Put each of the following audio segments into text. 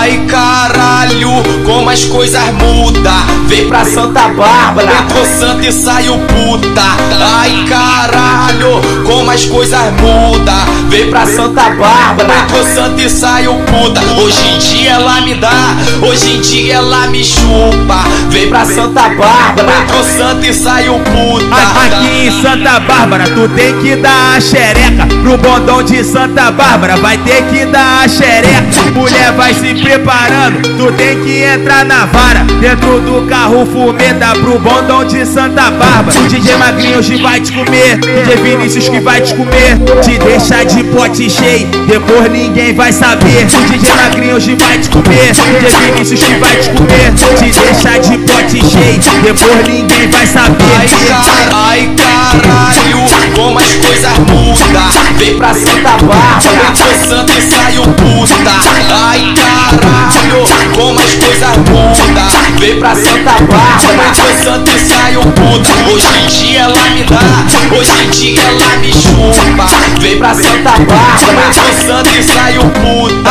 Ai caralho, como as coisas mudam. Vem pra Santa Bárbara, entrou santo e saiu puta. Ai caralho, como as coisas mudam. Vem pra Santa Bárbara, entrou santo e saiu puta. Hoje em dia ela Hoje em dia ela me chupa. Vem pra Santa Bárbara, tô santa e saiu puta. Tá aqui em Santa Bárbara, tu tem que dar a xereca. Pro bondão de Santa Bárbara, vai ter que dar a xereca. Mulher vai se preparando, tu tem que entrar na vara. Dentro do carro fumeta pro bondão de Santa Bárbara. O DJ Magrinho hoje vai te comer. DJ Vinícius que vai te comer. Te deixar de pote cheio, depois ninguém vai saber. O DJ Magrinho hoje vai te comer. Dia que Vinícius que vai te comer Te deixar de pote cheio Depois ninguém vai saber. Ai, cara, caralho Como as coisas mudam. Vem pra Santa Bárbara Foi Santa e saiu puta. Ai caralho Como as coisas mudam. Vem pra Santa Bárbara Foi Santa e saiu puta. Hoje em dia ela me dá Hoje em dia ela me chupa. Vem pra Santa Bárbara Foi Santa e saiu puta.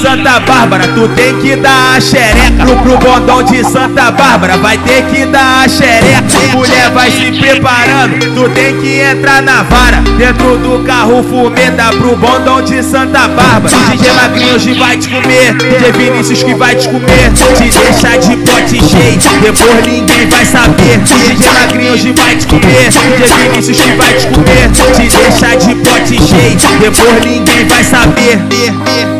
Santa Bárbara, tu tem que dar a xereca. Pro, pro bondão de Santa Bárbara, vai ter que dar a xereca. Mulher vai se preparando, tu tem que entrar na vara. Dentro do carro fumeta pro bondão de Santa Bárbara. DJ Magrinho hoje vai te comer, DJ Vinícius que vai te comer. Te deixar de pote cheio, depois ninguém vai saber. DJ Magrinho hoje vai te comer, DJ Vinícius que vai te comer. Te deixar de pote cheio, depois ninguém vai saber.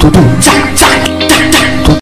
图片在。